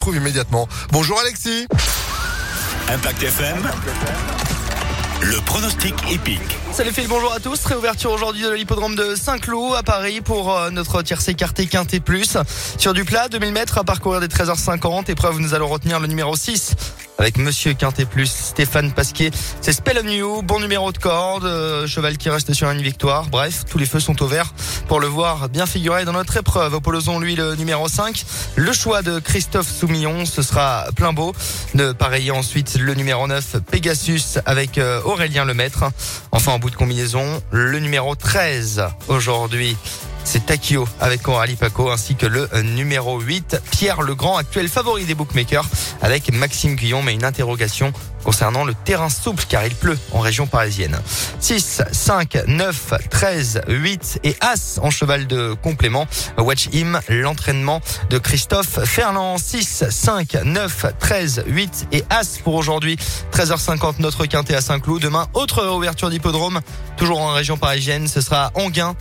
Trouve immédiatement. Bonjour Alexis. Impact FM. Le pronostic épique. Salut Phil, bonjour à tous. Réouverture aujourd'hui de l'hippodrome de Saint-Cloud à Paris pour euh, notre tiercé écarté quinté plus. Sur du plat, 2000 mètres à parcourir des 13h50. Épreuve, nous allons retenir le numéro 6 avec Monsieur Quintet Plus, Stéphane Pasquier. C'est Spell on You, bon numéro de corde, euh, cheval qui reste sur une victoire. Bref, tous les feux sont au vert pour le voir bien figuré dans notre épreuve. Opposons lui le numéro 5. Le choix de Christophe Soumillon, ce sera plein beau. De pareiller ensuite le numéro 9, Pegasus avec euh, Aurélien Lemaître. Enfin, en bout de combinaison, le numéro 13 aujourd'hui c'est Takio avec Coralie Paco ainsi que le numéro 8, Pierre Legrand, actuel favori des bookmakers avec Maxime Guillon, mais une interrogation concernant le terrain souple car il pleut en région parisienne. 6, 5, 9, 13, 8 et As en cheval de complément. Watch him, l'entraînement de Christophe Ferland. 6, 5, 9, 13, 8 et As pour aujourd'hui. 13h50 notre quintet à Saint-Cloud. Demain, autre ouverture d'hippodrome, toujours en région parisienne. Ce sera Anguin